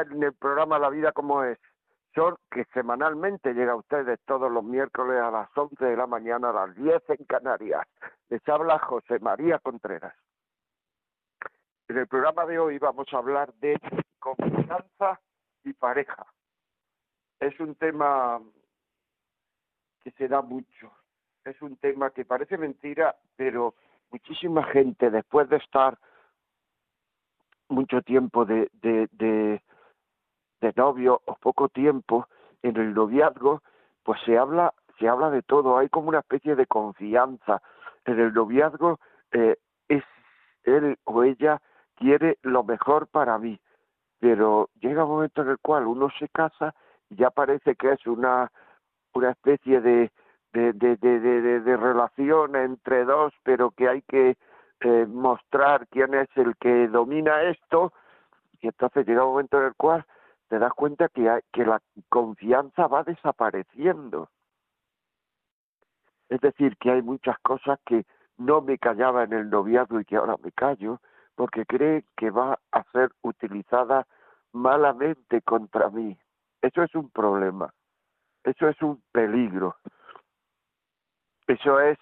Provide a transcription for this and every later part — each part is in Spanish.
En el programa La Vida como es. Son que semanalmente llega a ustedes todos los miércoles a las 11 de la mañana a las 10 en Canarias. Les habla José María Contreras. En el programa de hoy vamos a hablar de confianza y pareja. Es un tema que se da mucho. Es un tema que parece mentira, pero muchísima gente después de estar mucho tiempo de, de novio o poco tiempo en el noviazgo, pues se habla, se habla de todo, hay como una especie de confianza. En el noviazgo eh, es él o ella quiere lo mejor para mí, pero llega un momento en el cual uno se casa y ya parece que es una, una especie de, de, de, de, relación entre dos, pero que hay que eh, mostrar quién es el que domina esto y entonces llega un momento en el cual te das cuenta que, hay, que la confianza va desapareciendo. Es decir, que hay muchas cosas que no me callaba en el noviazgo y que ahora me callo porque cree que va a ser utilizada malamente contra mí. Eso es un problema. Eso es un peligro. Eso es,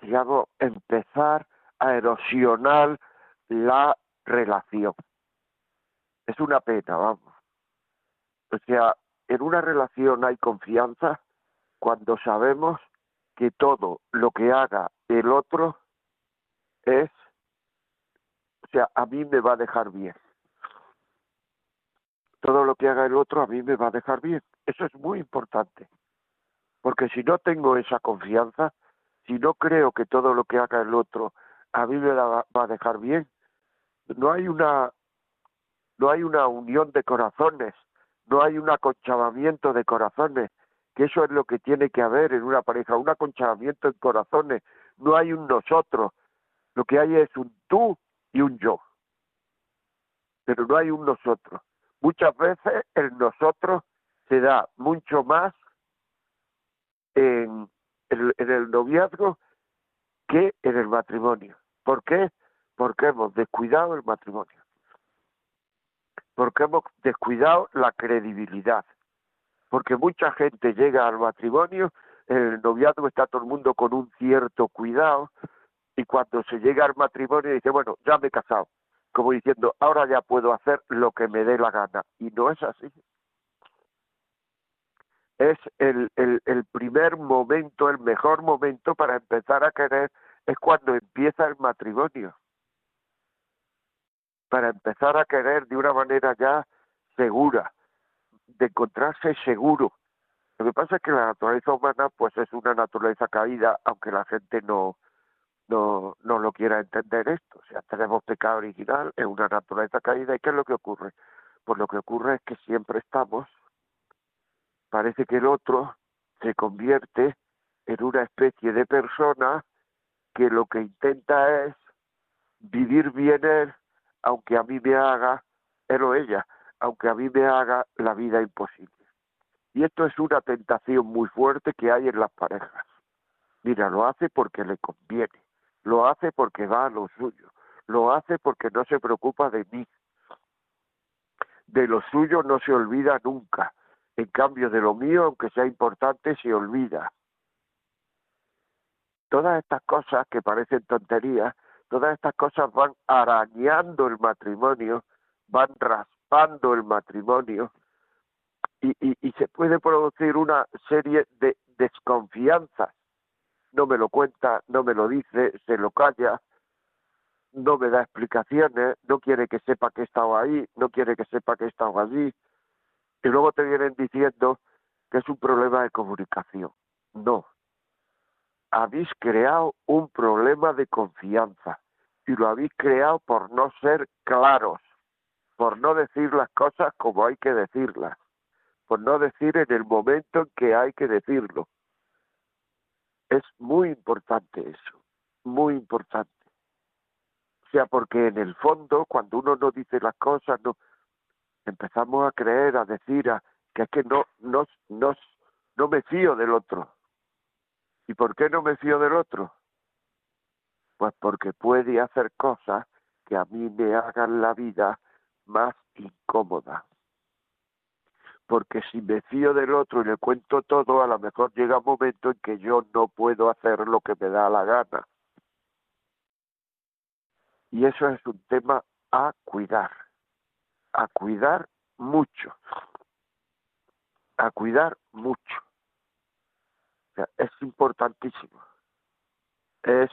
digamos, empezar a erosionar la relación. Es una pena, vamos. O sea, en una relación hay confianza cuando sabemos que todo lo que haga el otro es, o sea, a mí me va a dejar bien. Todo lo que haga el otro a mí me va a dejar bien. Eso es muy importante. Porque si no tengo esa confianza, si no creo que todo lo que haga el otro a mí me la va a dejar bien. No hay una no hay una unión de corazones, no hay un aconchavamiento de corazones, que eso es lo que tiene que haber en una pareja, un aconchavamiento de corazones, no hay un nosotros, lo que hay es un tú y un yo, pero no hay un nosotros. Muchas veces el nosotros se da mucho más en, en, en el noviazgo que en el matrimonio. ¿Por qué? Porque hemos descuidado el matrimonio. Porque hemos descuidado la credibilidad. Porque mucha gente llega al matrimonio, en el noviazgo está todo el mundo con un cierto cuidado, y cuando se llega al matrimonio dice, bueno, ya me he casado. Como diciendo, ahora ya puedo hacer lo que me dé la gana. Y no es así. Es el, el, el primer momento, el mejor momento para empezar a querer es cuando empieza el matrimonio. Para empezar a querer de una manera ya segura, de encontrarse seguro. Lo que pasa es que la naturaleza humana pues es una naturaleza caída, aunque la gente no, no, no lo quiera entender esto. O sea, tenemos pecado original, es una naturaleza caída. ¿Y qué es lo que ocurre? Pues lo que ocurre es que siempre estamos, parece que el otro se convierte en una especie de persona que lo que intenta es vivir bien él, aunque a mí me haga, él o ella, aunque a mí me haga la vida imposible. Y esto es una tentación muy fuerte que hay en las parejas. Mira, lo hace porque le conviene, lo hace porque va a lo suyo, lo hace porque no se preocupa de mí. De lo suyo no se olvida nunca. En cambio, de lo mío, aunque sea importante, se olvida todas estas cosas que parecen tonterías, todas estas cosas van arañando el matrimonio, van raspando el matrimonio, y, y se puede producir una serie de desconfianzas. No me lo cuenta, no me lo dice, se lo calla, no me da explicaciones, no quiere que sepa que he estado ahí, no quiere que sepa que he estado allí, y luego te vienen diciendo que es un problema de comunicación. No. Habéis creado un problema de confianza y lo habéis creado por no ser claros, por no decir las cosas como hay que decirlas, por no decir en el momento en que hay que decirlo. Es muy importante eso, muy importante. O sea, porque en el fondo, cuando uno no dice las cosas, no empezamos a creer, a decir, a, que es que no, no, no, no me fío del otro. ¿Y por qué no me fío del otro? Pues porque puede hacer cosas que a mí me hagan la vida más incómoda. Porque si me fío del otro y le cuento todo, a lo mejor llega un momento en que yo no puedo hacer lo que me da la gana. Y eso es un tema a cuidar, a cuidar mucho, a cuidar mucho. Es importantísimo, es,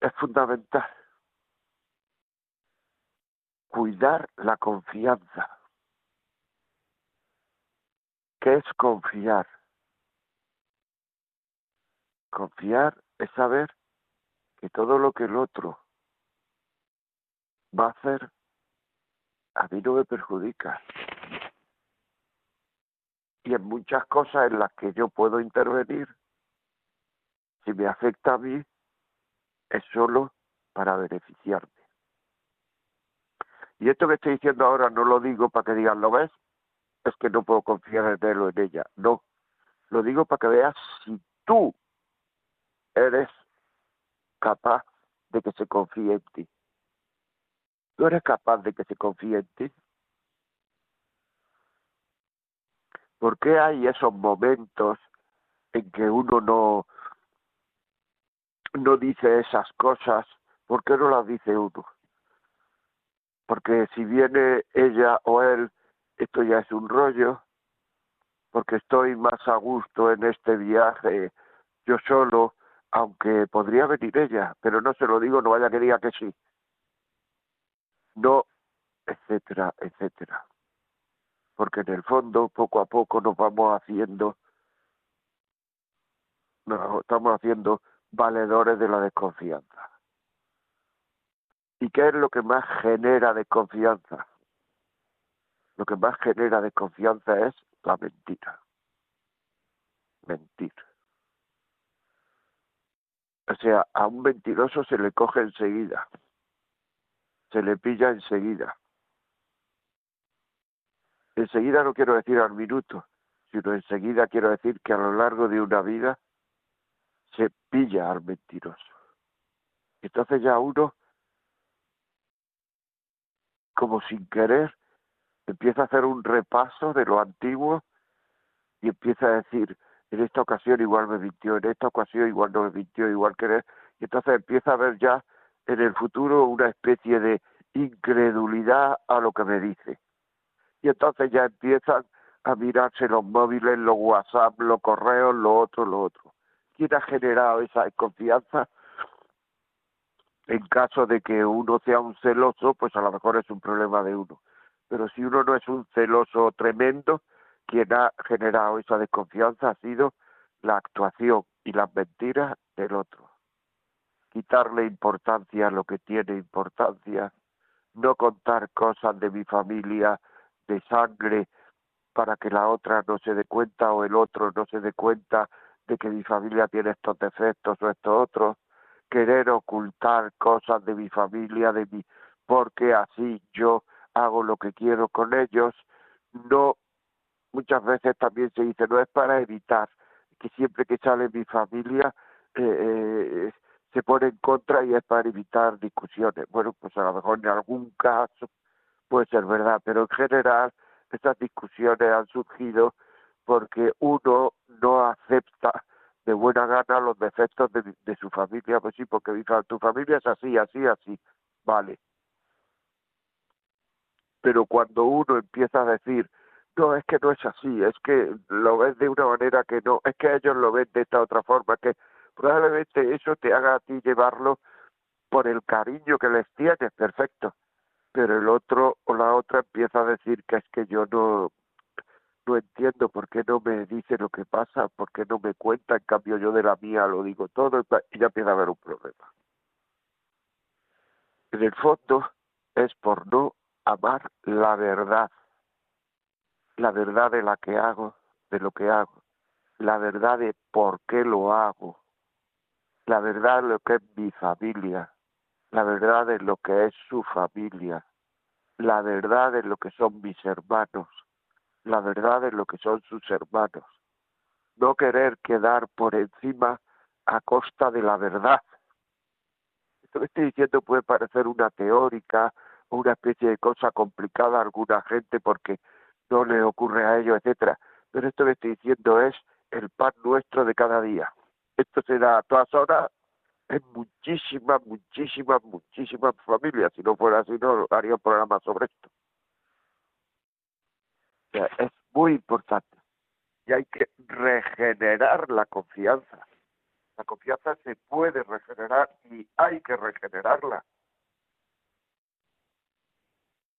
es fundamental. Cuidar la confianza. ¿Qué es confiar? Confiar es saber que todo lo que el otro va a hacer, a mí no me perjudica. Y en muchas cosas en las que yo puedo intervenir, si me afecta a mí, es solo para beneficiarme. Y esto que estoy diciendo ahora no lo digo para que digan, ¿lo ves? Es que no puedo confiar en él o en ella. No, lo digo para que veas si tú eres capaz de que se confíe en ti. ¿Tú eres capaz de que se confíe en ti? ¿Por qué hay esos momentos en que uno no, no dice esas cosas? ¿Por qué no las dice uno? Porque si viene ella o él, esto ya es un rollo, porque estoy más a gusto en este viaje yo solo, aunque podría venir ella, pero no se lo digo, no vaya que diga que sí no, etcétera, etcétera. Porque en el fondo, poco a poco nos vamos haciendo, nos estamos haciendo valedores de la desconfianza. ¿Y qué es lo que más genera desconfianza? Lo que más genera desconfianza es la mentira. Mentir. O sea, a un mentiroso se le coge enseguida se le pilla enseguida. Enseguida no quiero decir al minuto, sino enseguida quiero decir que a lo largo de una vida se pilla al mentiroso. Entonces ya uno, como sin querer, empieza a hacer un repaso de lo antiguo y empieza a decir, en esta ocasión igual me mintió, en esta ocasión igual no me mintió, igual que... Y entonces empieza a ver ya en el futuro una especie de incredulidad a lo que me dice. Y entonces ya empiezan a mirarse los móviles, los WhatsApp, los correos, lo otro, lo otro. ¿Quién ha generado esa desconfianza? En caso de que uno sea un celoso, pues a lo mejor es un problema de uno. Pero si uno no es un celoso tremendo, quien ha generado esa desconfianza ha sido la actuación y las mentiras del otro quitarle importancia a lo que tiene importancia, no contar cosas de mi familia de sangre para que la otra no se dé cuenta o el otro no se dé cuenta de que mi familia tiene estos defectos o estos otros, querer ocultar cosas de mi familia, de mi porque así yo hago lo que quiero con ellos, no muchas veces también se dice no es para evitar que siempre que sale mi familia eh, eh se pone en contra y es para evitar discusiones. Bueno, pues a lo mejor en algún caso puede ser verdad, pero en general estas discusiones han surgido porque uno no acepta de buena gana los defectos de, su familia, pues sí, porque tu familia es así, así, así, vale. Pero cuando uno empieza a decir, No, es que no es así, es que lo ves de una manera que no, es que ellos lo ven de esta otra forma, que probablemente eso te haga a ti llevarlo por el cariño que les tienes, perfecto, pero el otro o la otra empieza a decir que es que yo no, no entiendo por qué no me dice lo que pasa, por qué no me cuenta, en cambio yo de la mía lo digo todo y ya empieza a haber un problema. En el fondo es por no amar la verdad, la verdad de la que hago, de lo que hago, la verdad de por qué lo hago, la verdad de lo que es mi familia, la verdad de lo que es su familia, la verdad de lo que son mis hermanos, la verdad de lo que son sus hermanos. No querer quedar por encima a costa de la verdad. Esto que estoy diciendo puede parecer una teórica o una especie de cosa complicada a alguna gente porque no le ocurre a ellos, etcétera. Pero esto que estoy diciendo es el pan nuestro de cada día. Esto se da a todas horas en muchísimas, muchísimas, muchísimas familias. Si no fuera así, no haría un programa sobre esto. es muy importante. Y hay que regenerar la confianza. La confianza se puede regenerar y hay que regenerarla.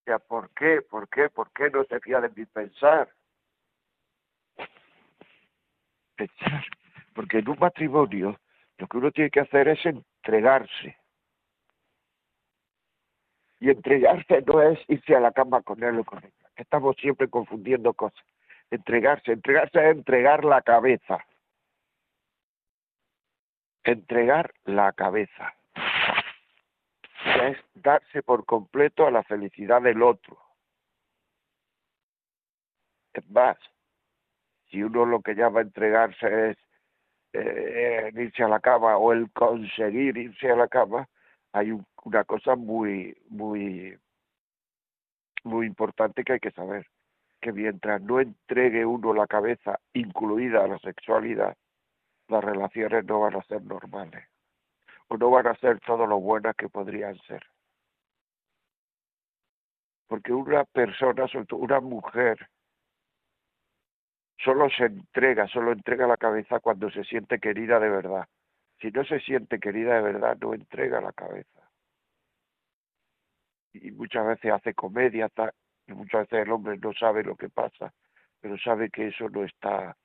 Ya, ¿por qué? ¿Por qué? ¿Por qué no se fía de mi pensar? Pensar. Porque en un matrimonio lo que uno tiene que hacer es entregarse. Y entregarse no es irse a la cama con él o con ella. Estamos siempre confundiendo cosas. Entregarse, entregarse es entregar la cabeza. Entregar la cabeza. Es darse por completo a la felicidad del otro. Es más, si uno lo que llama entregarse es eh, irse a la cama o el conseguir irse a la cama, hay una cosa muy, muy, muy importante que hay que saber, que mientras no entregue uno la cabeza, incluida la sexualidad, las relaciones no van a ser normales o no van a ser todo lo buenas que podrían ser. Porque una persona, sobre todo una mujer, solo se entrega, solo entrega la cabeza cuando se siente querida de verdad. Si no se siente querida de verdad, no entrega la cabeza. Y muchas veces hace comedia, y muchas veces el hombre no sabe lo que pasa, pero sabe que eso no está.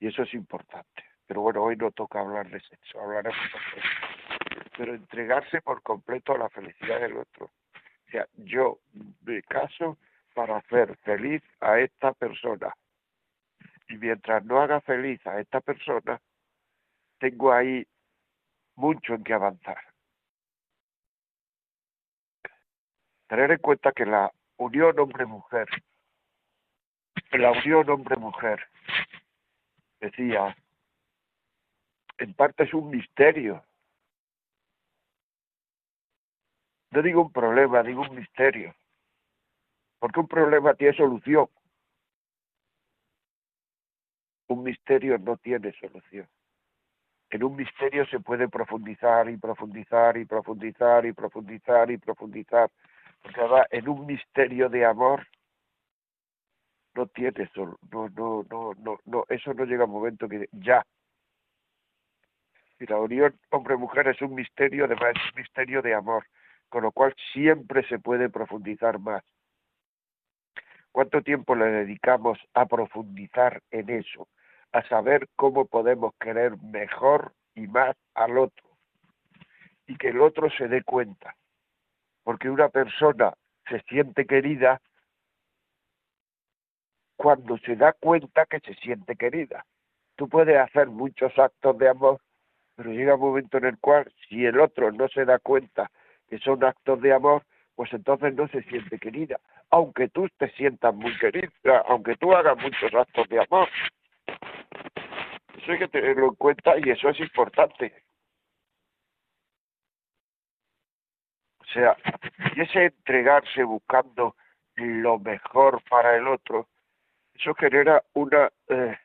Y eso es importante. Pero bueno, hoy no toca hablar de sexo, hablaremos de eso. Pero entregarse por completo a la felicidad del otro. O sea, yo me caso para hacer feliz a esta persona. Y mientras no haga feliz a esta persona, tengo ahí mucho en que avanzar. Tener en cuenta que la unión hombre-mujer, la unión hombre-mujer, decía, en parte es un misterio. No digo un problema, digo un misterio porque un problema tiene solución. Un misterio no tiene solución. En un misterio se puede profundizar y profundizar y profundizar y profundizar y profundizar. Porque en un misterio de amor no tiene solo, no, no, no, no, no, eso no llega a un momento que ya. Y la unión hombre-mujer es un misterio, además es un misterio de amor, con lo cual siempre se puede profundizar más. ¿Cuánto tiempo le dedicamos a profundizar en eso? A saber cómo podemos querer mejor y más al otro. Y que el otro se dé cuenta. Porque una persona se siente querida cuando se da cuenta que se siente querida. Tú puedes hacer muchos actos de amor, pero llega un momento en el cual si el otro no se da cuenta que son actos de amor, pues entonces no se siente querida aunque tú te sientas muy querida, aunque tú hagas muchos actos de amor. Eso hay que tenerlo en cuenta y eso es importante. O sea, y ese entregarse buscando lo mejor para el otro, eso genera una, eh,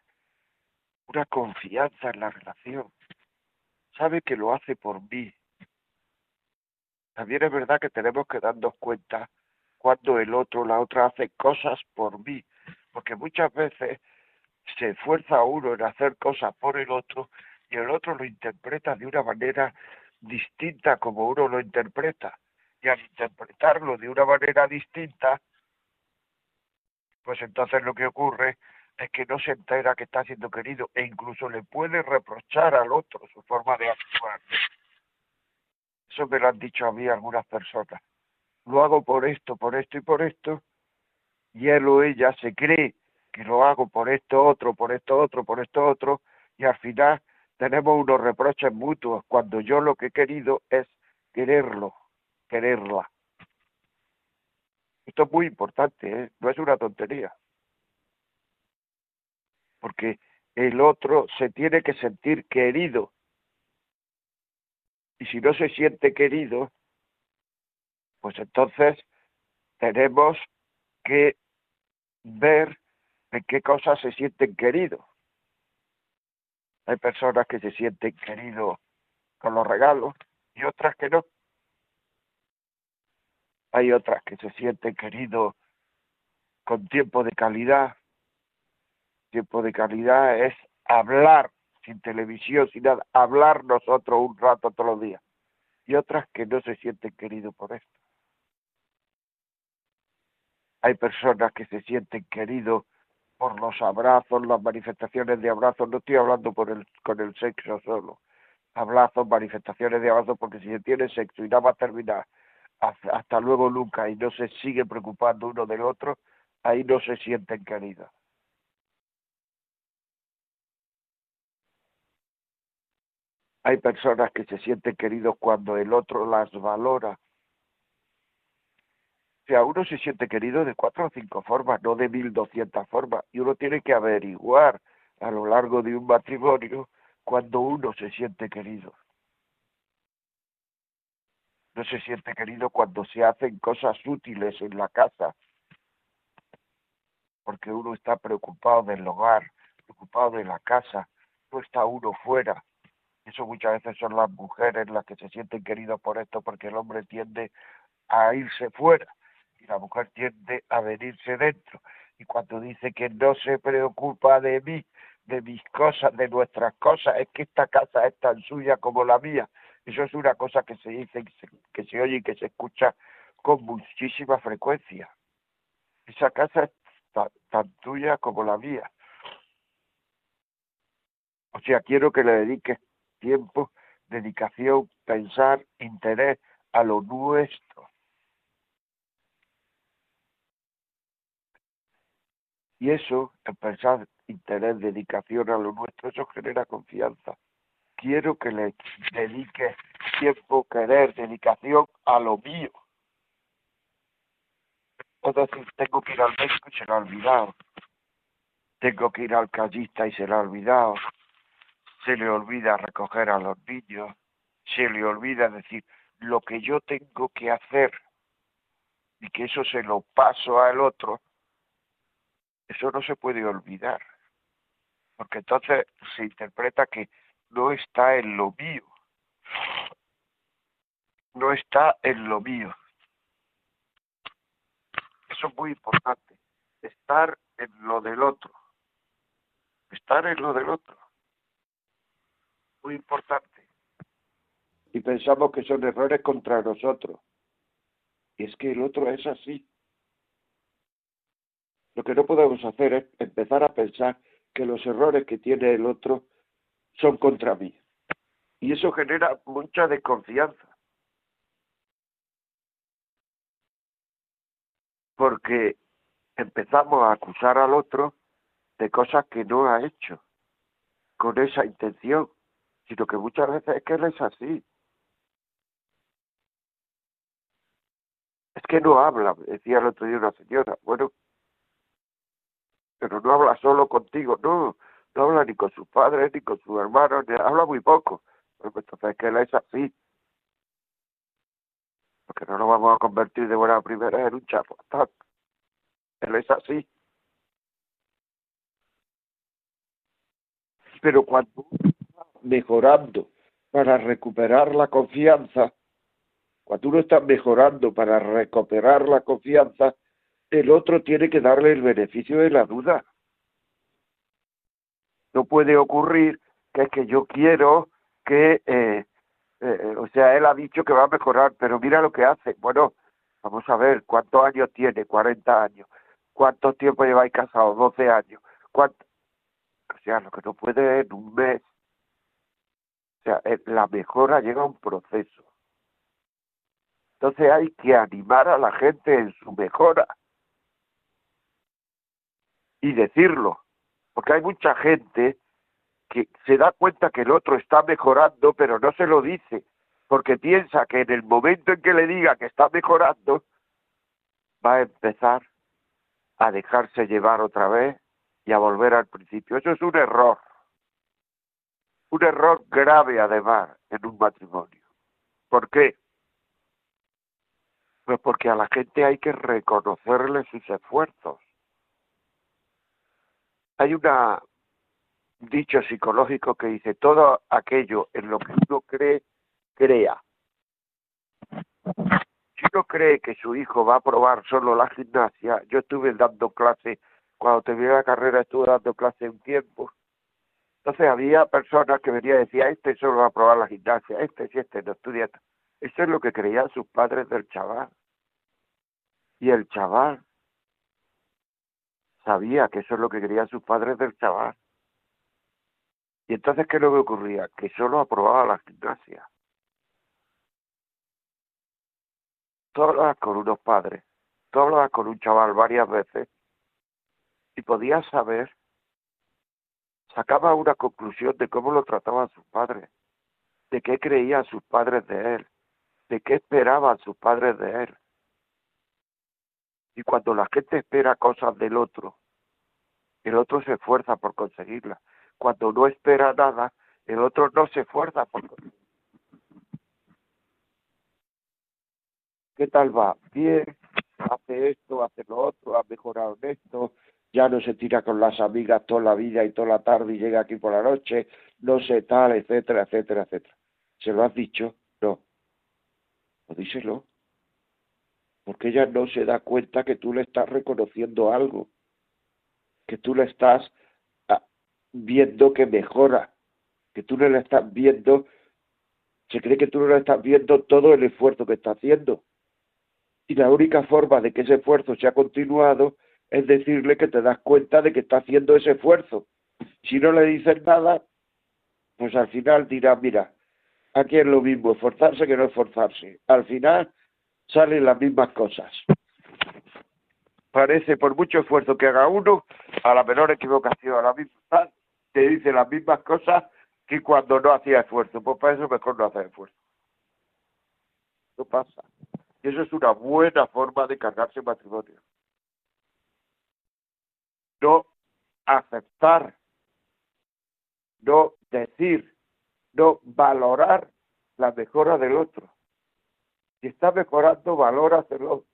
una confianza en la relación. Sabe que lo hace por mí. También es verdad que tenemos que darnos cuenta cuando el otro, la otra hace cosas por mí, porque muchas veces se esfuerza uno en hacer cosas por el otro y el otro lo interpreta de una manera distinta como uno lo interpreta. Y al interpretarlo de una manera distinta, pues entonces lo que ocurre es que no se entera que está siendo querido e incluso le puede reprochar al otro su forma de actuar. Eso me lo han dicho a mí algunas personas. Lo hago por esto, por esto y por esto, y él o ella se cree que lo hago por esto otro, por esto otro, por esto otro, y al final tenemos unos reproches mutuos cuando yo lo que he querido es quererlo, quererla. Esto es muy importante, ¿eh? no es una tontería. Porque el otro se tiene que sentir querido. Y si no se siente querido, pues entonces tenemos que ver en qué cosas se sienten queridos. Hay personas que se sienten queridos con los regalos y otras que no. Hay otras que se sienten queridos con tiempo de calidad. Tiempo de calidad es hablar sin televisión, sin nada, hablar nosotros un rato todos los días. Y otras que no se sienten queridos por esto. Hay personas que se sienten queridos por los abrazos, las manifestaciones de abrazos. No estoy hablando el, con el sexo solo. Abrazos, manifestaciones de abrazos, porque si se tiene sexo y nada a terminar hasta luego nunca y no se sigue preocupando uno del otro, ahí no se sienten queridos. Hay personas que se sienten queridos cuando el otro las valora. O sea, uno se siente querido de cuatro o cinco formas, no de mil doscientas formas. Y uno tiene que averiguar a lo largo de un matrimonio cuando uno se siente querido no se siente querido cuando se hacen cosas útiles en la casa, porque uno está preocupado del hogar, preocupado de la casa, no está uno fuera. Eso muchas veces son las mujeres las que se sienten queridas por esto, porque el hombre tiende a irse fuera y la mujer tiende a venirse dentro. Y cuando dice que no se preocupa de mí, de mis cosas, de nuestras cosas, es que esta casa es tan suya como la mía, eso es una cosa que se dice, que se, oye y que se escucha con muchísima frecuencia. Esa casa es tan, tuya como la mía. O sea, quiero que le dediques tiempo, dedicación, pensar, interés a lo nuestro. Y eso, el pensar, interés, dedicación a lo nuestro, eso genera confianza quiero que le dedique tiempo, querer, dedicación a lo mío. Es decir, tengo que ir al médico y se lo ha olvidado. Tengo que ir al callista y se lo ha olvidado. Se le olvida recoger a los niños. Se le olvida decir lo que yo tengo que hacer y que eso se lo paso al otro. Eso no se puede olvidar. Porque entonces se interpreta que no está en lo mío. No está en lo mío. Eso es muy importante. Estar en lo del otro. Estar en lo del otro. Muy importante. Y pensamos que son errores contra nosotros. Y es que el otro es así. Lo que no podemos hacer es empezar a pensar que los errores que tiene el otro son contra mí. Y eso genera mucha desconfianza. Porque empezamos a acusar al otro de cosas que no ha hecho con esa intención, sino que muchas veces es que él es así. Es que no habla, decía el otro día una señora. Bueno, pero no habla solo contigo, no, no habla ni con sus padres, ni con sus hermanos, ni, habla muy poco. Entonces que él es así. Porque no nos vamos a convertir de buena primera en un chapo. Él es así. Pero cuando mejorando para recuperar la confianza, Cuando uno está mejorando para recuperar la confianza, el otro tiene que darle el beneficio de la duda. No puede ocurrir que es que yo quiero que, eh, eh, o sea, él ha dicho que va a mejorar, pero mira lo que hace. Bueno, vamos a ver, ¿cuántos años tiene? 40 años. ¿Cuánto tiempo lleváis casados? 12 años. ¿Cuánto? O sea, lo que no puede en un mes. O sea, eh, la mejora llega a un proceso. Entonces hay que animar a la gente en su mejora y decirlo, porque hay mucha gente que se da cuenta que el otro está mejorando, pero no se lo dice, porque piensa que en el momento en que le diga que está mejorando, va a empezar a dejarse llevar otra vez y a volver al principio. Eso es un error. Un error grave además en un matrimonio. ¿Por qué? Pues porque a la gente hay que reconocerle sus esfuerzos. Hay una, un dicho psicológico que dice, todo aquello en lo que uno cree, crea. Si uno cree que su hijo va a probar solo la gimnasia, yo estuve dando clase, cuando terminé la carrera estuve dando clase un tiempo, entonces había personas que venían y decían, este solo va a probar la gimnasia, este sí, este no estudia. Eso es lo que creían sus padres del chaval. Y el chaval sabía que eso es lo que querían sus padres del chaval. Y entonces, ¿qué es lo que ocurría? Que solo aprobaba la gimnasia. Tú hablabas con unos padres, tú hablabas con un chaval varias veces y podías saber, sacaba una conclusión de cómo lo trataban sus padres, de qué creían sus padres de él, de qué esperaban sus padres de él. Y cuando la gente espera cosas del otro, el otro se esfuerza por conseguirlas. Cuando no espera nada, el otro no se esfuerza por conseguirlas. ¿Qué tal va? Bien, hace esto, hace lo otro, ha mejorado en esto, ya no se tira con las amigas toda la vida y toda la tarde y llega aquí por la noche, no sé tal, etcétera, etcétera, etcétera. ¿Se lo has dicho? No. Pues díselo porque ella no se da cuenta que tú le estás reconociendo algo, que tú le estás ah, viendo que mejora, que tú no le estás viendo, se cree que tú no le estás viendo todo el esfuerzo que está haciendo. Y la única forma de que ese esfuerzo sea continuado es decirle que te das cuenta de que está haciendo ese esfuerzo. Si no le dices nada, pues al final dirá, mira, aquí es lo mismo, esforzarse que no esforzarse. Al final salen las mismas cosas. Parece, por mucho esfuerzo que haga uno, a la menor equivocación, a la misma, te dice las mismas cosas que cuando no hacía esfuerzo. Pues para eso mejor no hacer esfuerzo. No pasa. Y eso es una buena forma de cargarse matrimonio. No aceptar, no decir, no valorar la mejora del otro. Si está mejorando, valóraselo.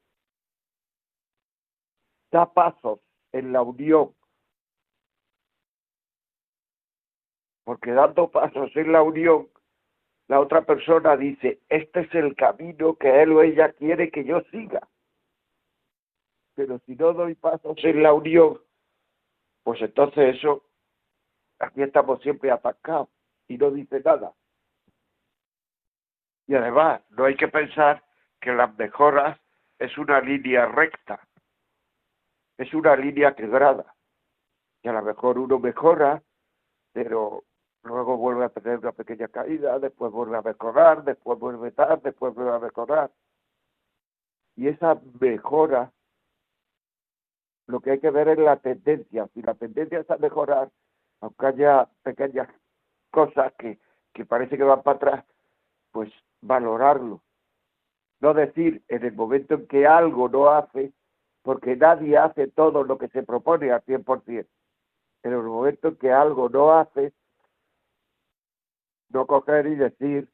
Da pasos en la unión. Porque dando pasos en la unión, la otra persona dice, este es el camino que él o ella quiere que yo siga. Pero si no doy pasos en la unión, pues entonces eso, aquí estamos siempre atacados y no dice nada. Y además, no hay que pensar que las mejoras es una línea recta, es una línea quebrada. Y a lo mejor uno mejora, pero luego vuelve a tener una pequeña caída, después vuelve a mejorar, después vuelve tarde, después vuelve a mejorar. Y esa mejora, lo que hay que ver es la tendencia. Si la tendencia es a mejorar, aunque haya pequeñas cosas que, que parece que van para atrás, pues valorarlo. No decir en el momento en que algo no hace, porque nadie hace todo lo que se propone al 100%. En el momento en que algo no hace, no coger y decir,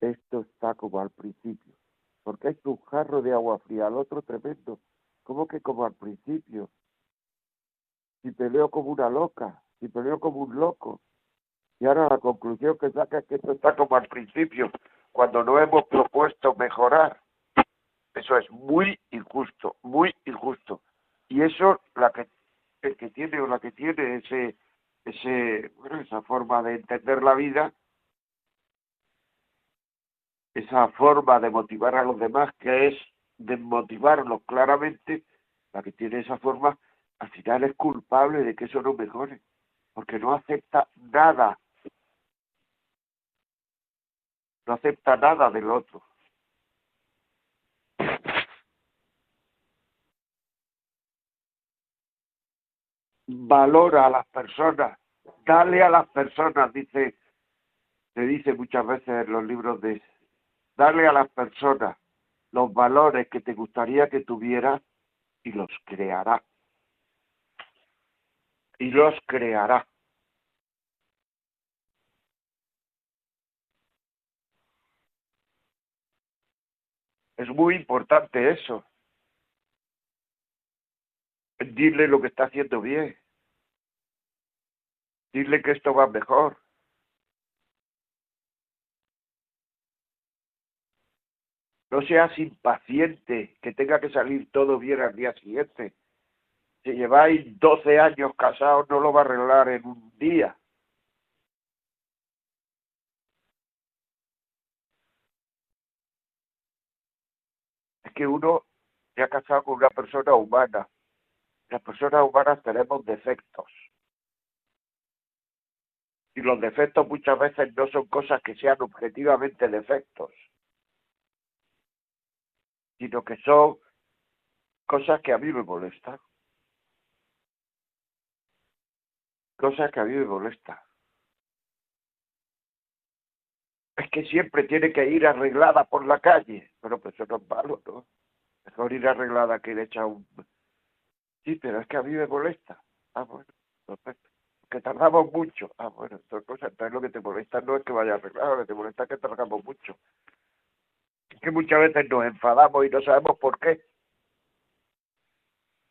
esto está como al principio, porque es un jarro de agua fría, al otro tremendo. ¿Cómo que como al principio? Si peleo como una loca, si peleo como un loco, Y ahora la conclusión que saca es que esto está como al principio, cuando no hemos propuesto mejorar. Eso es muy injusto, muy injusto. Y eso, la que, el que tiene o la que tiene ese, ese, bueno, esa forma de entender la vida, esa forma de motivar a los demás, que es de motivarlos claramente, la que tiene esa forma, al final es culpable de que eso no mejore, porque no acepta nada, no acepta nada del otro. Valora a las personas, dale a las personas, dice, se dice muchas veces en los libros de, dale a las personas los valores que te gustaría que tuvieras y los creará. Y los creará. Es muy importante eso. Dile lo que está haciendo bien. Dile que esto va mejor. No seas impaciente, que tenga que salir todo bien al día siguiente. Si lleváis 12 años casados, no lo va a arreglar en un día. Que uno se ha casado con una persona humana. Las personas humanas tenemos defectos. Y los defectos muchas veces no son cosas que sean objetivamente defectos sino que son cosas que a mí me molestan. Cosas que a mí me molestan. Es que siempre tiene que ir arreglada por la calle. Pero pues eso no es malo, ¿no? Mejor ir arreglada que ir hecha un... Sí, pero es que a mí me molesta. Ah, bueno, perfecto. Que tardamos mucho. Ah, bueno, entonces, entonces lo que te molesta no es que vaya arreglado, lo que te molesta es que tardamos mucho que muchas veces nos enfadamos y no sabemos por qué.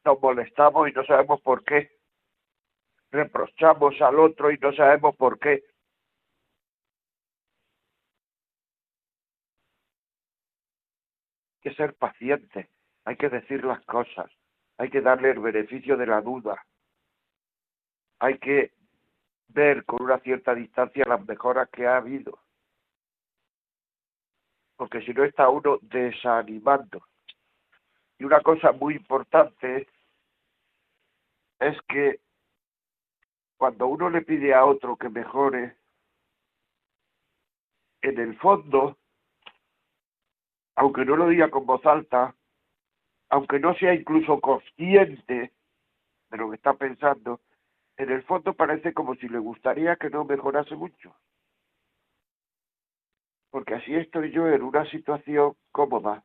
Nos molestamos y no sabemos por qué. Reprochamos al otro y no sabemos por qué. Que ser paciente, hay que decir las cosas, hay que darle el beneficio de la duda, hay que ver con una cierta distancia las mejoras que ha habido. Porque si no está uno desanimando. Y una cosa muy importante es que cuando uno le pide a otro que mejore, en el fondo, aunque no lo diga con voz alta, aunque no sea incluso consciente de lo que está pensando, en el fondo parece como si le gustaría que no mejorase mucho porque así estoy yo en una situación cómoda.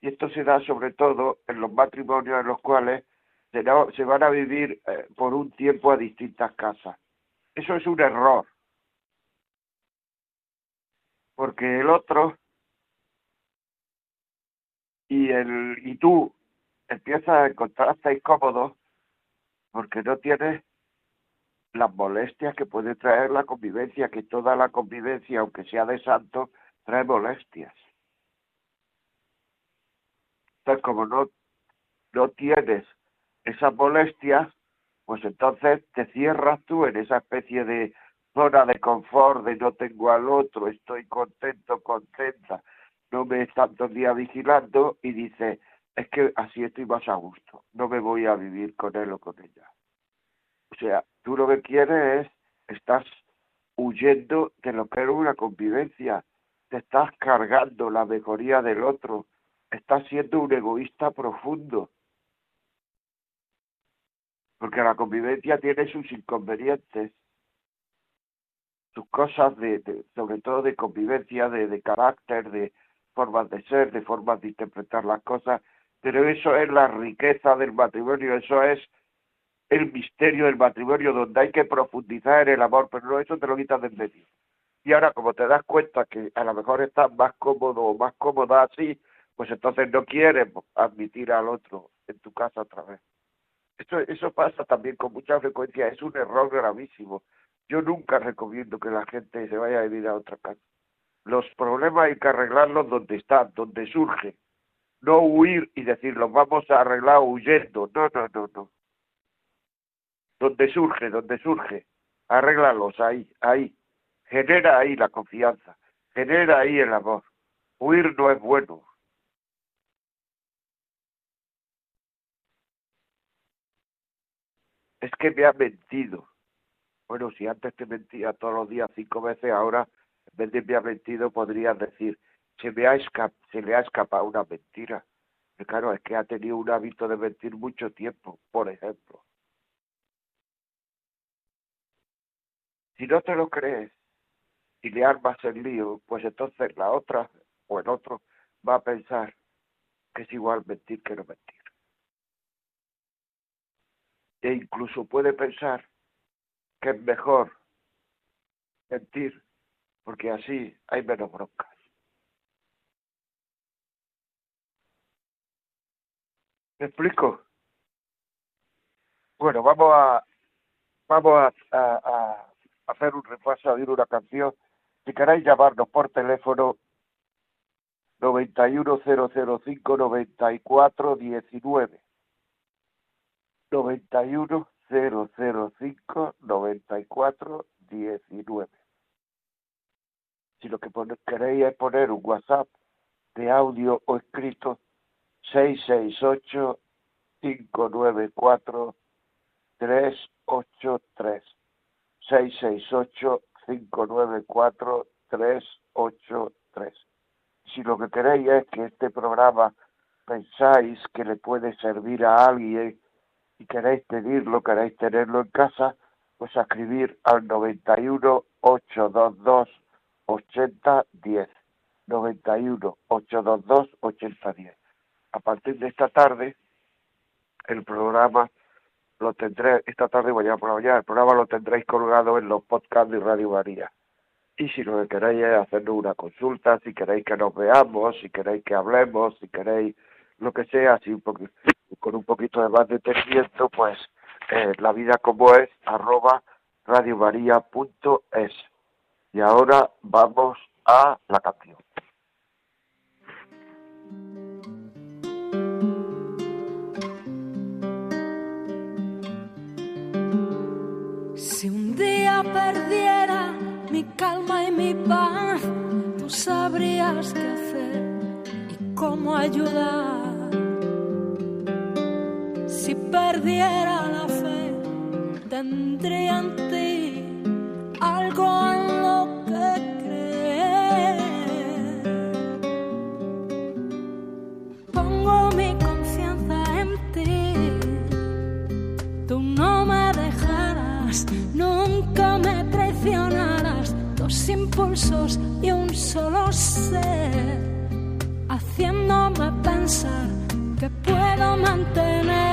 Y esto se da sobre todo en los matrimonios en los cuales se, van a vivir eh, por un tiempo a distintas casas. Eso es un error. Porque el otro y, el, y tú empiezas a encontrarte incómodo porque no tienes las molestias que puede traer la convivencia, que toda la convivencia, aunque sea de santo, trae molestias. Entonces, como no, no tienes esas molestias, pues entonces te cierras tú en esa especie de zona de confort, de no tengo al otro, estoy contento, contenta, no me están todo el día vigilando y dices, es que así estoy más a gusto, no me voy a vivir con él o con ella. O sea, tú lo que quieres es, estás huyendo de lo que era una convivencia, te estás cargando la mejoría del otro, estás siendo un egoísta profundo. Porque la convivencia tiene sus inconvenientes, sus cosas de, sobre todo de convivencia, de carácter, de formas de ser, de formas de interpretar las cosas, pero eso es la riqueza del matrimonio, eso es el misterio del matrimonio donde hay que profundizar en el amor, pero no eso te lo quitas de medio. Y ahora como te das cuenta que a lo mejor estás más cómodo o más cómoda así, pues entonces no quieres admitir al otro en tu casa otra vez. Esto, eso pasa también con mucha frecuencia, es un error gravísimo. Yo nunca recomiendo que la gente se vaya a vivir a otra casa. Los problemas hay que arreglarlos donde están, donde surgen. No huir y decir, los vamos a arreglar huyendo. No, no, no, no. Donde surge, donde surge. Arréglalos ahí, ahí. Genera ahí la confianza. Genera ahí el amor. Huir no es bueno. Es que me ha mentido. Bueno, si antes te mentía todos los días cinco veces, ahora vez de me ha mentido podrías decir, se, me ha se le ha escapado una mentira. Claro, es que ha tenido un hábito de mentir mucho tiempo, por ejemplo. Si no te lo crees y le armas el lío, pues entonces la otra o el otro va a pensar que es igual mentir que no mentir. E incluso puede pensar que es mejor mentir porque así hay menos broncas. ¿Me explico? Bueno, vamos a vamos a, hacer un repaso, a oír una canción. Si queréis llamarnos por teléfono 910059419 910059419 si lo que queréis es poner un WhatsApp de audio o escrito, 668-594-383. 668-594-383. Si lo que queréis es que este programa pensáis que le puede servir a alguien y queréis pedirlo, queréis tenerlo en casa, pues escribir al 91 822 8010 91 822 8010. A partir de esta tarde, el programa lo tendré, esta tarde mañana por la mañana, el programa lo tendréis colgado en los podcasts de Radio María. Y si lo que queréis es hacernos una consulta, si queréis que nos veamos, si queréis que hablemos, si queréis lo que sea, así un con un poquito de más detenimiento, pues eh, la vida como es, arroba radiomaria.es. Y ahora vamos a la canción. Si un día perdiera mi calma y mi paz, tú sabrías qué hacer y cómo ayudar. Si perdiera la fe, tendría en ti algo impulsos y un solo ser, haciéndome pensar que puedo mantenerme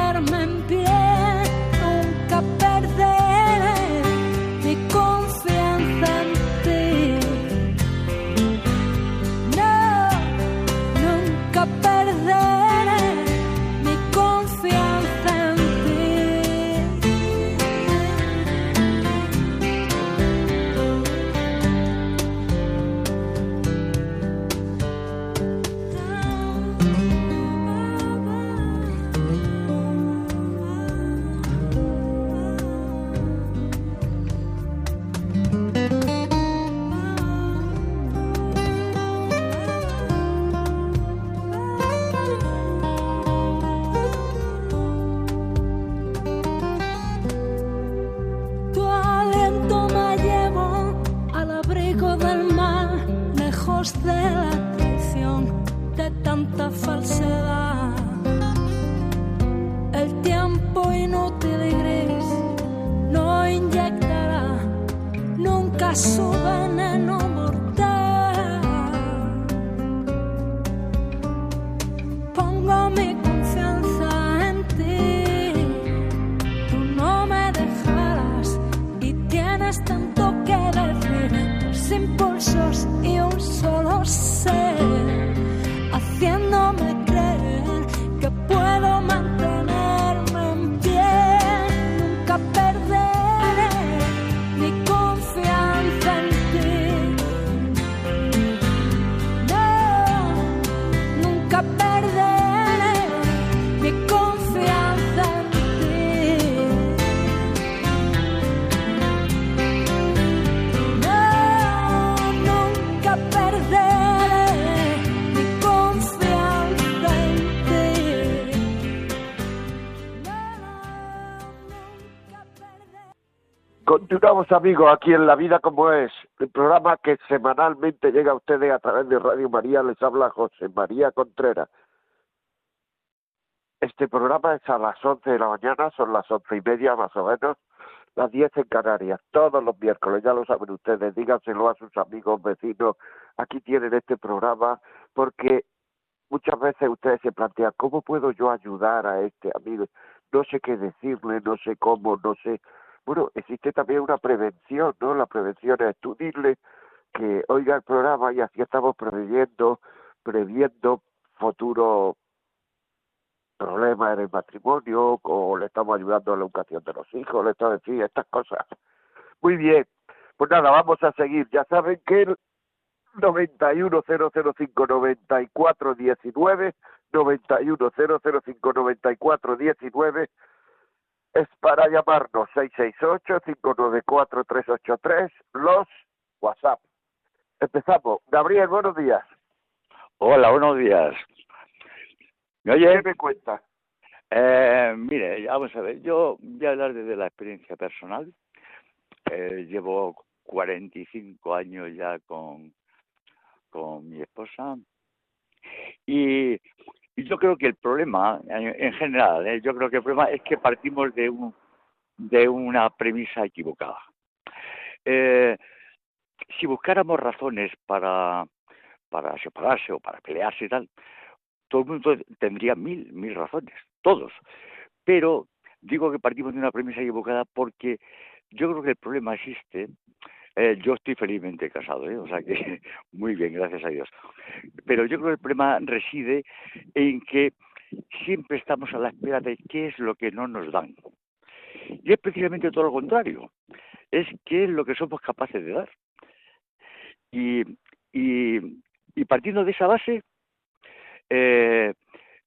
Continuamos amigos aquí en La Vida como es, el programa que semanalmente llega a ustedes a través de Radio María, les habla José María Contreras. Este programa es a las 11 de la mañana, son las once y media más o menos, las 10 en Canarias, todos los miércoles, ya lo saben ustedes, díganselo a sus amigos, vecinos, aquí tienen este programa, porque muchas veces ustedes se plantean, ¿cómo puedo yo ayudar a este amigo? No sé qué decirle, no sé cómo, no sé bueno, existe también una prevención, ¿no? La prevención es tú dile que oiga el programa y así estamos previendo, previendo futuros problemas en el matrimonio, o le estamos ayudando a la educación de los hijos, le estamos decir estas cosas. Muy bien, pues nada, vamos a seguir. Ya saben que el 910059419, 910059419 es para llamarnos 668-594-383, los WhatsApp. Empezamos. Gabriel, buenos días. Hola, buenos días. ¿Me oye? ¿Qué me cuenta? Eh, mire, vamos a ver, yo voy a hablar desde la experiencia personal. Eh, llevo 45 años ya con, con mi esposa y y yo creo que el problema, en general, ¿eh? yo creo que el problema es que partimos de, un, de una premisa equivocada. Eh, si buscáramos razones para, para separarse o para pelearse y tal, todo el mundo tendría mil, mil razones, todos. Pero digo que partimos de una premisa equivocada porque yo creo que el problema existe eh, yo estoy felizmente casado, ¿eh? o sea que muy bien, gracias a Dios. Pero yo creo que el problema reside en que siempre estamos a la espera de qué es lo que no nos dan. Y es precisamente todo lo contrario, es qué es lo que somos capaces de dar. Y, y, y partiendo de esa base, eh,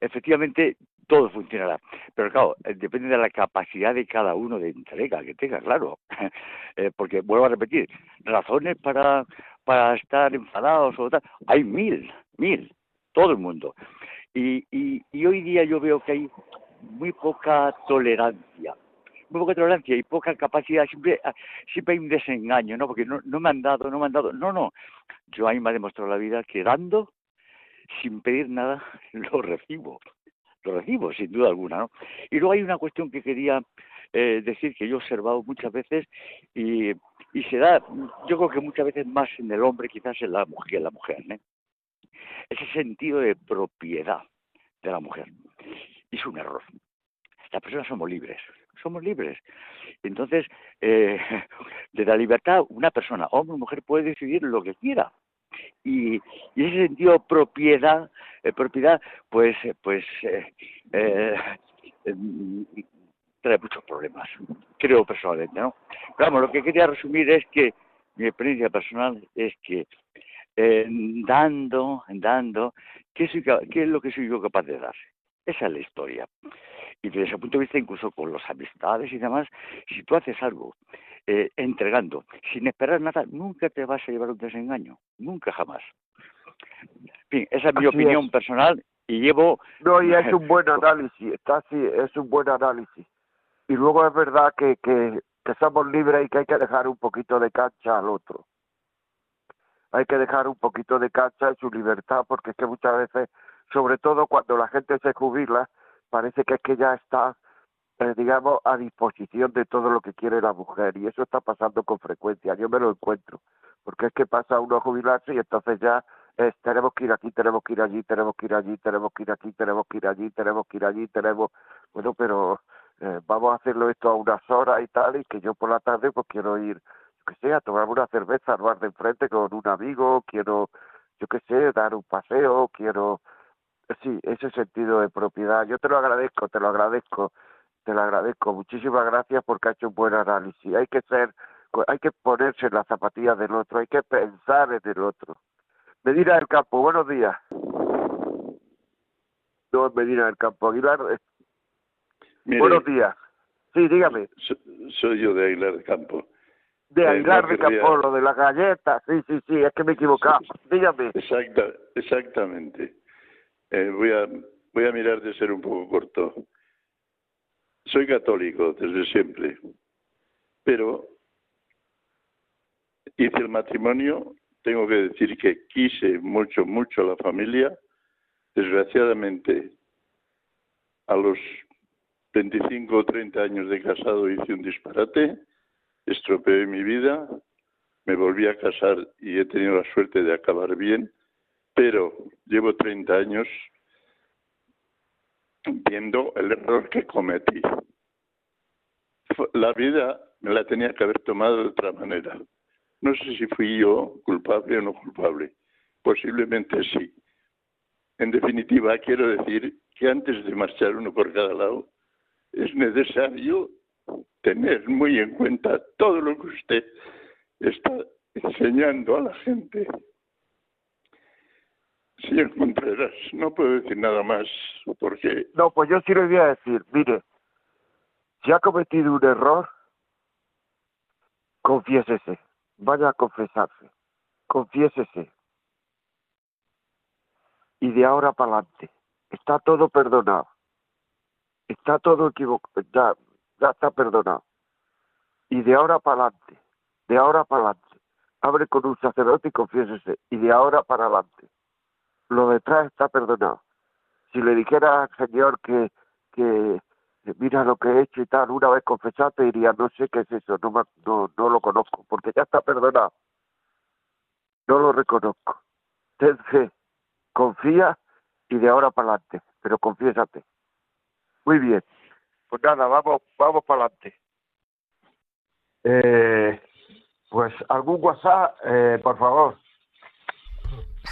efectivamente todo funcionará. Pero claro, eh, depende de la capacidad de cada uno de entrega que tenga, claro. Eh, porque vuelvo a repetir, razones para, para estar enfadados o tal, hay mil, mil, todo el mundo. Y, y, y hoy día yo veo que hay muy poca tolerancia muy poca tolerancia y poca capacidad, siempre, ah, siempre hay un desengaño, ¿no? Porque no, no me han dado, no me han dado. No, no. Yo a mí me ha demostrado la vida que dando, sin pedir nada, lo recibo lo recibo, sin duda alguna. ¿no? Y luego hay una cuestión que quería eh, decir que yo he observado muchas veces y, y se da, yo creo que muchas veces más en el hombre quizás en la mujer, en la mujer, ¿eh? ese sentido de propiedad de la mujer. Es un error. Las personas somos libres, somos libres. Entonces, eh, de la libertad, una persona, hombre o mujer, puede decidir lo que quiera y, y ese sentido propiedad, eh, propiedad, pues, eh, pues eh, eh, mm, trae muchos problemas, creo personalmente, ¿no? Pero vamos, lo que quería resumir es que mi experiencia personal es que dando, dando, ¿qué, soy, ¿qué es lo que soy yo capaz de dar? Esa es la historia. Y desde ese punto de vista, incluso con las amistades y demás, si tú haces algo eh, entregando, sin esperar nada, nunca te vas a llevar un desengaño, nunca jamás. En fin, esa es mi opinión personal y llevo... No, y es un buen análisis, está así, es un buen análisis. Y luego es verdad que, que, que somos libres y que hay que dejar un poquito de cancha al otro. Hay que dejar un poquito de cancha en su libertad, porque es que muchas veces, sobre todo cuando la gente se jubila, parece que es que ya está eh, digamos, a disposición de todo lo que quiere la mujer. Y eso está pasando con frecuencia. Yo me lo encuentro. Porque es que pasa uno a jubilarse y entonces ya es, tenemos que ir aquí, tenemos que ir allí, tenemos que ir allí, tenemos que ir aquí, tenemos que ir allí, tenemos que ir allí, tenemos... Bueno, pero eh, vamos a hacerlo esto a unas horas y tal, y que yo por la tarde pues quiero ir, yo qué sé, a tomar una cerveza al bar de enfrente con un amigo, quiero, yo qué sé, dar un paseo, quiero... Sí, ese sentido de propiedad. Yo te lo agradezco, te lo agradezco te lo agradezco. Muchísimas gracias porque ha hecho un buen análisis. Hay que ser, hay que ponerse en las zapatillas del otro, hay que pensar en el otro. Medina del Campo, buenos días. No, Medina del Campo, Aguilar. Eh, buenos días. Sí, dígame. soy yo de Aguilar del Campo. De eh, Aguilar del Campo, lo de las galletas. Sí, sí, sí, es que me he equivocado. Dígame. Exacta, exactamente. Eh, voy a voy a mirar de ser un poco corto. Soy católico desde siempre, pero hice el matrimonio, tengo que decir que quise mucho, mucho a la familia. Desgraciadamente, a los 25 o 30 años de casado hice un disparate, estropeé mi vida, me volví a casar y he tenido la suerte de acabar bien, pero llevo 30 años viendo el error que cometí. La vida me la tenía que haber tomado de otra manera. No sé si fui yo culpable o no culpable. Posiblemente sí. En definitiva, quiero decir que antes de marchar uno por cada lado, es necesario tener muy en cuenta todo lo que usted está enseñando a la gente. Señor Contreras, no puedo decir nada más porque... No, pues yo sí le voy a decir, mire, si ha cometido un error, confiésese, vaya a confesarse, confiésese. Y de ahora para adelante, está todo perdonado, está todo equivocado, ya, ya está perdonado. Y de ahora para adelante, de ahora para adelante, abre con un sacerdote y confiésese, y de ahora para adelante lo detrás está perdonado. Si le dijera al Señor que, que mira lo que he hecho y tal, una vez confesaste, diría, no sé qué es eso, no, no, no lo conozco, porque ya está perdonado. No lo reconozco. Ten fe, confía y de ahora para adelante, pero confiésate. Muy bien. Pues nada, vamos, vamos para adelante. Eh, pues algún WhatsApp, eh, por favor.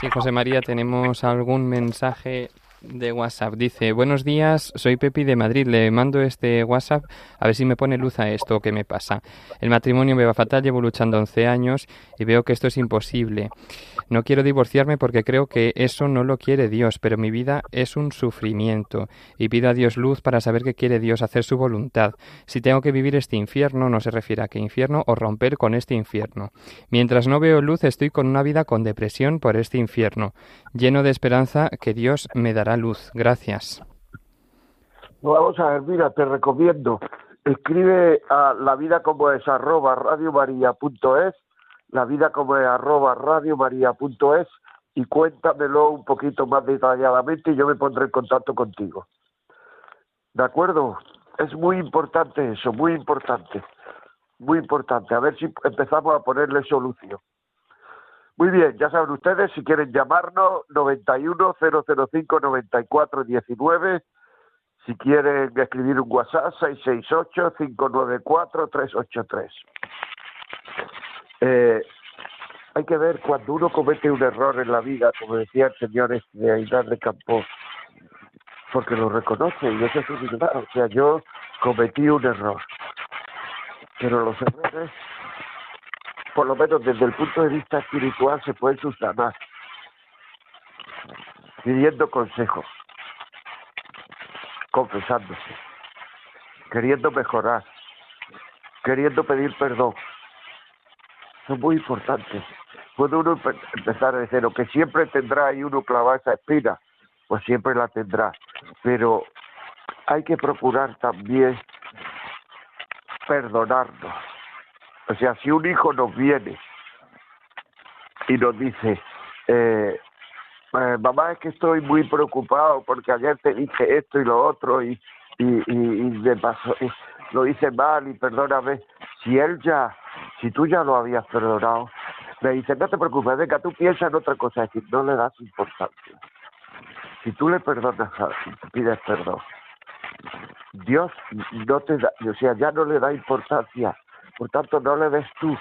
Sí, José María, tenemos algún mensaje de WhatsApp. Dice, buenos días, soy Pepi de Madrid, le mando este WhatsApp a ver si me pone luz a esto que me pasa. El matrimonio me va fatal, llevo luchando 11 años y veo que esto es imposible. No quiero divorciarme porque creo que eso no lo quiere Dios, pero mi vida es un sufrimiento y pido a Dios luz para saber que quiere Dios hacer su voluntad. Si tengo que vivir este infierno, no se refiere a qué infierno o romper con este infierno. Mientras no veo luz, estoy con una vida con depresión por este infierno, lleno de esperanza que Dios me dará luz. Gracias. Vamos a ver, mira, te recomiendo. Escribe a la vida como es arroba radiomaria.es, la vida como es arroba radiomaria.es y cuéntamelo un poquito más detalladamente y yo me pondré en contacto contigo. ¿De acuerdo? Es muy importante eso, muy importante, muy importante. A ver si empezamos a ponerle solución. Muy bien, ya saben ustedes, si quieren llamarnos, 91-005-9419. Si quieren escribir un WhatsApp, 668-594-383. Eh, hay que ver cuando uno comete un error en la vida, como decía el señor este de Aidar de Campos, porque lo reconoce y eso es un O sea, yo cometí un error. Pero los errores por lo menos desde el punto de vista espiritual, se puede subsanar pidiendo consejos, confesándose, queriendo mejorar, queriendo pedir perdón. Son muy importantes. Puede uno empezar a decir, lo que siempre tendrá y uno clava esa espina, pues siempre la tendrá. Pero hay que procurar también perdonarnos o sea, si un hijo nos viene y nos dice, eh, eh, mamá, es que estoy muy preocupado porque ayer te dije esto y lo otro y, y, y, pasó, lo hice mal y perdóname. Si él ya, si tú ya lo habías perdonado, me dice, no te preocupes, venga, tú piensas en otra cosa, es decir, no le das importancia. Si tú le perdonas, pides perdón, Dios no te da, o sea, ya no le da importancia por tanto, no le des tú,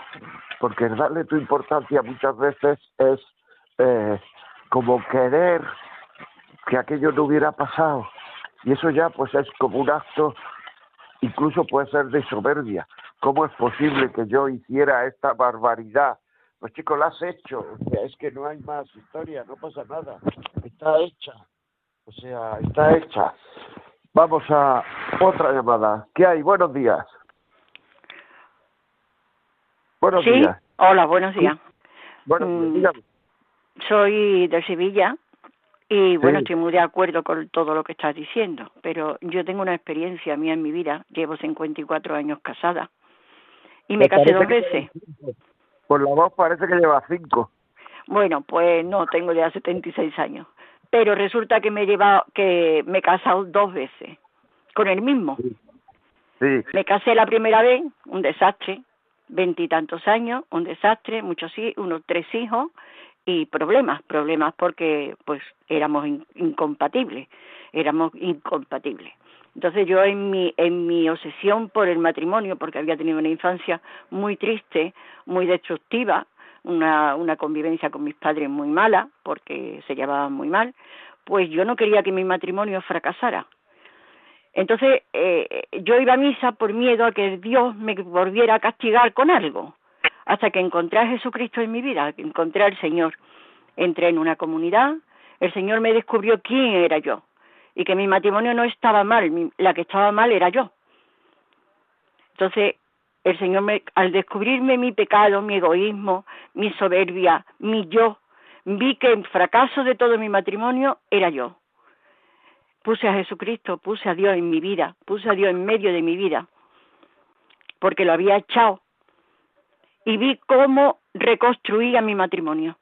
porque darle tu importancia muchas veces es eh, como querer que aquello no hubiera pasado. Y eso ya pues es como un acto, incluso puede ser de soberbia. ¿Cómo es posible que yo hiciera esta barbaridad? Pues chicos, la has hecho. O sea, es que no hay más historia, no pasa nada. Está hecha. O sea, está hecha. Vamos a otra llamada. ¿Qué hay? Buenos días. Buenos sí, días. hola, buenos días. Buenos días, Mm, dígame. Soy de Sevilla y bueno, Sí. estoy muy de acuerdo con todo lo que estás diciendo, pero yo tengo una experiencia mía en mi vida, llevo 54 años casada y me, Me casé dos veces. Por la voz parece que lleva cinco. Bueno, pues no, tengo ya 76 años. Pero resulta que me he llevado, que me he casado dos veces con el mismo. Sí. Me casé la primera vez, un desastre, veintitantos años, un desastre, muchos unos tres hijos y problemas, problemas porque pues éramos in- incompatibles, éramos incompatibles. Entonces yo en mi en mi obsesión por el matrimonio, porque había tenido una infancia muy triste, muy destructiva, una una convivencia con mis padres muy mala, porque se llevaban muy mal, pues yo no quería que mi matrimonio fracasara. Entonces eh, yo iba a misa por miedo a que Dios me volviera a castigar con algo, hasta que encontré a Jesucristo en mi vida, encontré al Señor. Entré en una comunidad, el Señor me descubrió quién era yo y que mi matrimonio no estaba mal, la que estaba mal era yo. Entonces el Señor me, al descubrirme mi pecado, mi egoísmo, mi soberbia, mi yo, vi que el fracaso de todo mi matrimonio era yo puse a Jesucristo, puse a Dios en mi vida, puse a Dios en medio de mi vida, porque lo había echado. Y vi cómo reconstruía mi matrimonio,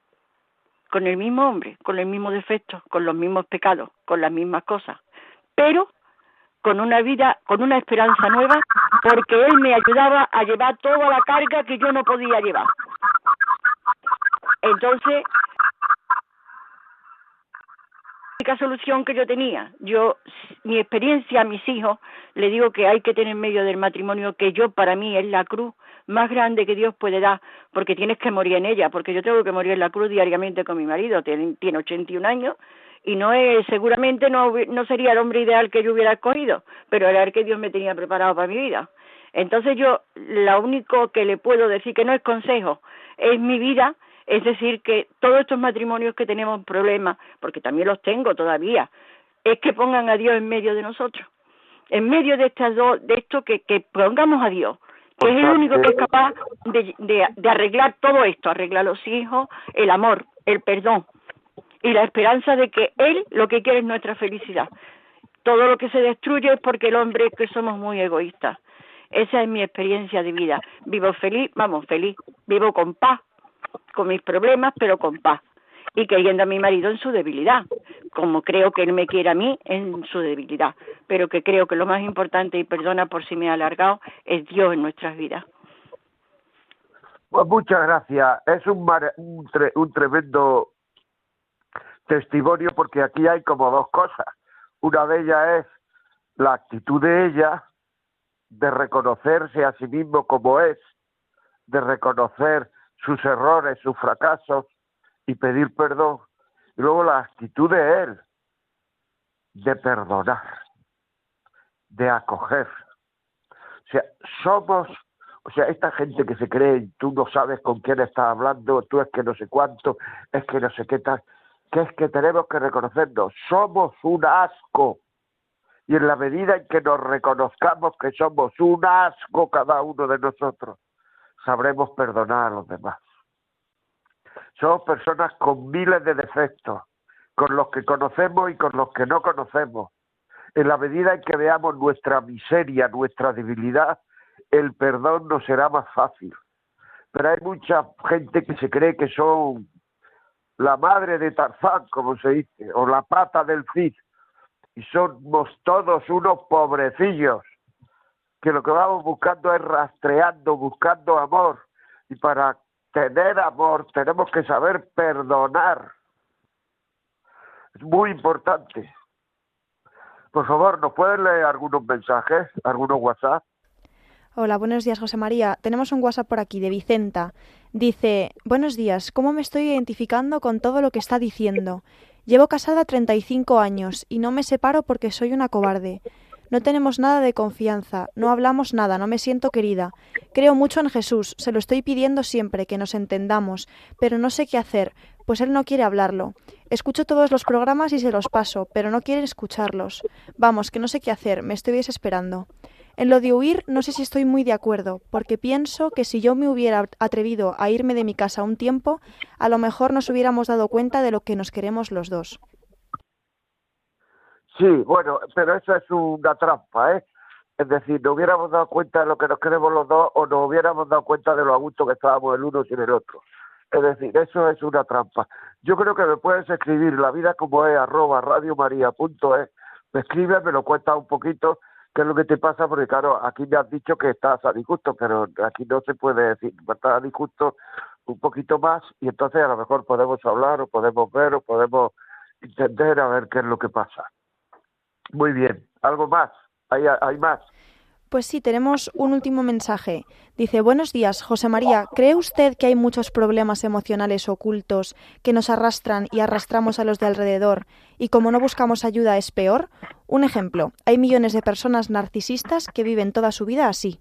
con el mismo hombre, con el mismo defecto, con los mismos pecados, con las mismas cosas, pero con una vida, con una esperanza nueva, porque Él me ayudaba a llevar toda la carga que yo no podía llevar. Entonces, única solución que yo tenía. Yo, mi experiencia a mis hijos, le digo que hay que tener en medio del matrimonio, que yo para mí es la cruz más grande que Dios puede dar, porque tienes que morir en ella, porque yo tengo que morir en la cruz diariamente con mi marido, tiene, tiene 81 años, y no es, seguramente no, no sería el hombre ideal que yo hubiera escogido, pero era el que Dios me tenía preparado para mi vida. Entonces yo, lo único que le puedo decir, que no es consejo, es mi vida, es decir, que todos estos matrimonios que tenemos problemas, porque también los tengo todavía, es que pongan a Dios en medio de nosotros. En medio de estas dos, de esto que, que pongamos a Dios, que es el único que es capaz de, de, de arreglar todo esto, arreglar los hijos, el amor, el perdón y la esperanza de que Él lo que quiere es nuestra felicidad. Todo lo que se destruye es porque el hombre es que somos muy egoístas. Esa es mi experiencia de vida. Vivo feliz, vamos, feliz. Vivo con paz, con mis problemas, pero con paz. Y queriendo a mi marido en su debilidad, como creo que él me quiere a mí en su debilidad. Pero que creo que lo más importante, y perdona por si me he alargado, es Dios en nuestras vidas. Pues muchas gracias. Es un, mar- un, tre- un tremendo testimonio porque aquí hay como dos cosas. Una de ellas es la actitud de ella de reconocerse a sí mismo como es, de reconocer sus errores, sus fracasos y pedir perdón. Y luego la actitud de él de perdonar, de acoger. O sea, somos, o sea, esta gente que se cree, tú no sabes con quién estás hablando, tú es que no sé cuánto, es que no sé qué tal, que es que tenemos que reconocernos, somos un asco. Y en la medida en que nos reconozcamos que somos un asco cada uno de nosotros, sabremos perdonar a los demás. Somos personas con miles de defectos, con los que conocemos y con los que no conocemos. En la medida en que veamos nuestra miseria, nuestra debilidad, el perdón nos será más fácil. Pero hay mucha gente que se cree que son la madre de Tarzán, como se dice, o la pata del Cid, y somos todos unos pobrecillos, que lo que vamos buscando es rastreando, buscando amor, y para tener amor tenemos que saber perdonar. Es muy importante. Por favor, ¿nos pueden leer algunos mensajes, algunos WhatsApp? Hola, buenos días, José María. Tenemos un WhatsApp por aquí de Vicenta. Dice, buenos días, ¿cómo me estoy identificando con todo lo que está diciendo? Llevo casada 35 años y no me separo porque soy una cobarde. No tenemos nada de confianza, no hablamos nada, no me siento querida. Creo mucho en Jesús, se lo estoy pidiendo siempre, que nos entendamos, pero no sé qué hacer, pues él no quiere hablarlo. Escucho todos los programas y se los paso, pero no quiere escucharlos. Vamos, que no sé qué hacer, me estoy desesperando. En lo de huir no sé si estoy muy de acuerdo, porque pienso que si yo me hubiera atrevido a irme de mi casa un tiempo, a lo mejor nos hubiéramos dado cuenta de lo que nos queremos los dos. Sí, bueno, pero eso es una trampa, ¿eh? Es decir, nos hubiéramos dado cuenta de lo que nos queremos los dos o nos hubiéramos dado cuenta de lo a gusto que estábamos el uno sin el otro. Es decir, eso es una trampa. Yo creo que me puedes escribir la vida como es arroba radiomaria.es, me escribes, me lo cuentas un poquito, qué es lo que te pasa, porque claro, aquí me has dicho que estás a disgusto, pero aquí no se puede decir, estás a disgusto un poquito más y entonces a lo mejor podemos hablar o podemos ver o podemos entender a ver qué es lo que pasa. Muy bien, ¿algo más? ¿Hay, hay más? Pues sí, tenemos un último mensaje. Dice, buenos días, José María. ¿Cree usted que hay muchos problemas emocionales ocultos que nos arrastran y arrastramos a los de alrededor y como no buscamos ayuda es peor? Un ejemplo, hay millones de personas narcisistas que viven toda su vida así.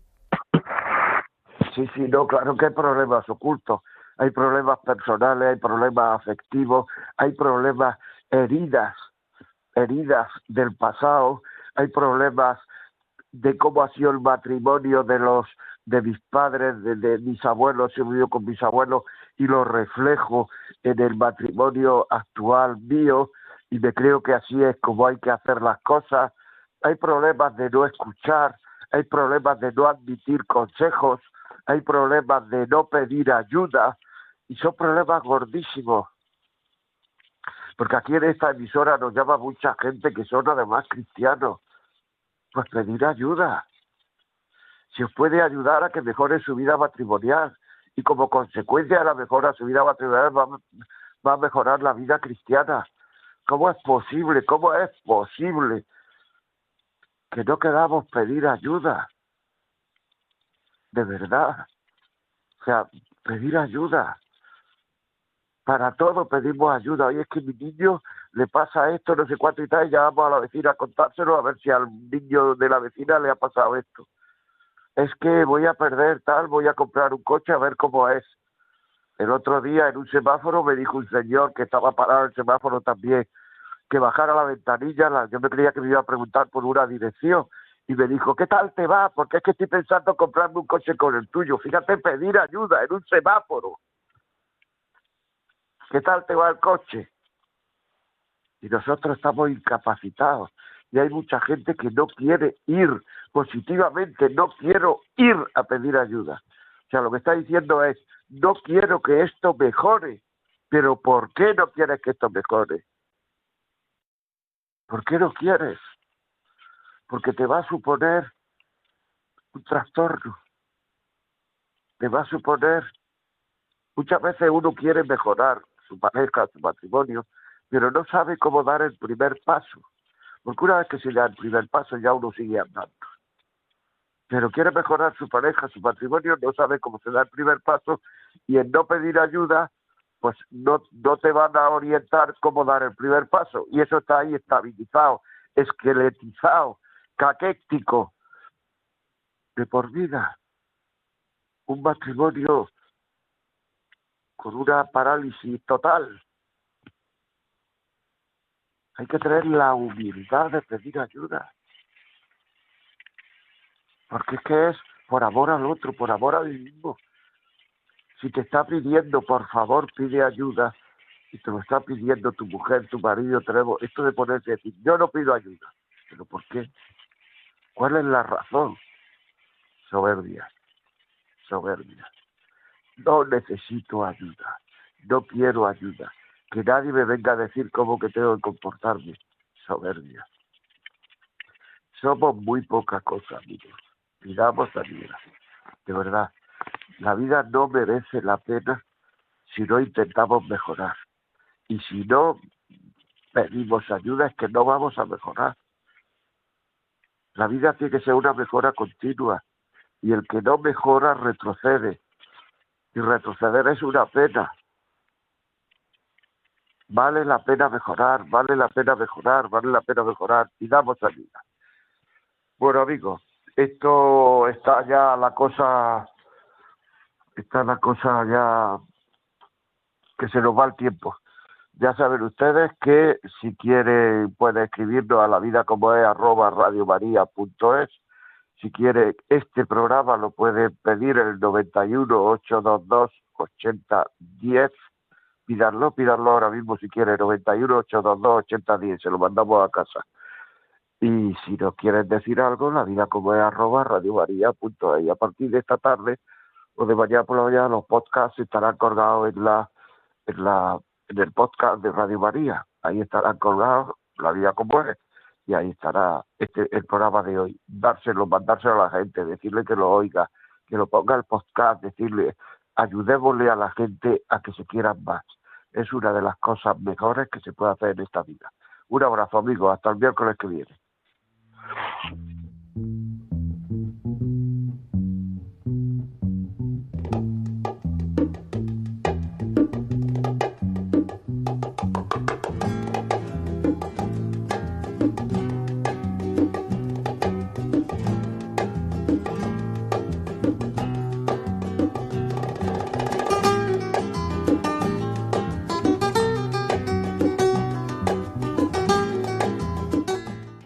Sí, sí, no, claro que hay problemas ocultos. Hay problemas personales, hay problemas afectivos, hay problemas heridas, heridas del pasado, hay problemas de cómo ha sido el matrimonio de los de mis padres, de, mis abuelos, he vivido con mis abuelos y lo reflejo en el matrimonio actual mío y me creo que así es como hay que hacer las cosas. Hay problemas de no escuchar, hay problemas de no admitir consejos, hay problemas de no pedir ayuda y son problemas gordísimos. Porque aquí en esta emisora nos llama mucha gente que son además cristianos pues pedir ayuda. Si os puede ayudar a que mejore su vida matrimonial y como consecuencia de la mejora de su vida matrimonial va, va a mejorar la vida cristiana. ¿Cómo es posible? ¿Cómo es posible que no queramos pedir ayuda? De verdad. O sea, pedir ayuda. Para todo pedimos ayuda. Oye, es que mi niño le pasa esto, no sé cuánto y tal, y ya vamos a la vecina a contárselo a ver si al niño de la vecina le ha pasado esto. Es que voy a perder tal, voy a comprar un coche a ver cómo es. El otro día en un semáforo me dijo un señor que estaba parado en el semáforo también que bajara la ventanilla, yo me creía que me iba a preguntar por una dirección y me dijo, ¿qué tal te va? Porque es que estoy pensando comprarme un coche con el tuyo. Fíjate, pedir ayuda en un semáforo. ¿Qué tal te va el coche? Y nosotros estamos incapacitados. Y hay mucha gente que no quiere ir positivamente, no quiero ir a pedir ayuda. O sea, lo que está diciendo es, no quiero que esto mejore. Pero ¿por qué no quieres que esto mejore? ¿Por qué no quieres? Porque te va a suponer un trastorno. Te va a suponer, muchas veces uno quiere mejorar, su pareja, su matrimonio, pero no sabe cómo dar el primer paso. Porque una vez que se da el primer paso ya uno sigue andando. Pero quiere mejorar su pareja, su matrimonio, no sabe cómo se da el primer paso y en no pedir ayuda, pues no, no te van a orientar cómo dar el primer paso. Y eso está ahí estabilizado, esqueletizado, caquéctico, de por vida. Un matrimonio con una parálisis total. Hay que tener la humildad de pedir ayuda. Porque es que es por amor al otro, por amor a mí mismo. Si te está pidiendo, por favor, pide ayuda, y te lo está pidiendo tu mujer, tu marido, tenemos esto de ponerse a decir, yo no pido ayuda. ¿Pero por qué? ¿Cuál es la razón? Soberbia. Soberbia no necesito ayuda, no quiero ayuda, que nadie me venga a decir cómo que tengo que comportarme. Soberbia. Somos muy poca cosa, amigos. Pidamos ayuda. De verdad, la vida no merece la pena si no intentamos mejorar. Y si no pedimos ayuda es que no vamos a mejorar. La vida tiene que ser una mejora continua y el que no mejora retrocede y retroceder es una pena. Vale la pena mejorar, vale la pena mejorar, vale la pena mejorar y damos ayuda. Bueno amigos, esto está ya la cosa, está la cosa ya que se nos va el tiempo. Ya saben ustedes que si quieren pueden escribirnos a la vida como es arroba radiomaria.es si quiere este programa lo puede pedir el 91 822 8010. Pídanlo, pídanlo ahora mismo si quiere, 91 822 8010, se lo mandamos a casa. Y si nos quieres decir algo, la vida como es arroba radiomaria.es. A partir de esta tarde o de mañana por la mañana los podcasts estarán colgados en la, en la, en el podcast de Radio María. Ahí estarán colgados la vida como es. Y ahí estará este el programa de hoy. Dárselo, mandárselo a la gente, decirle que lo oiga, que lo ponga el podcast, decirle, ayudémosle a la gente a que se quieran más. Es una de las cosas mejores que se puede hacer en esta vida. Un abrazo, amigos. Hasta el miércoles que viene.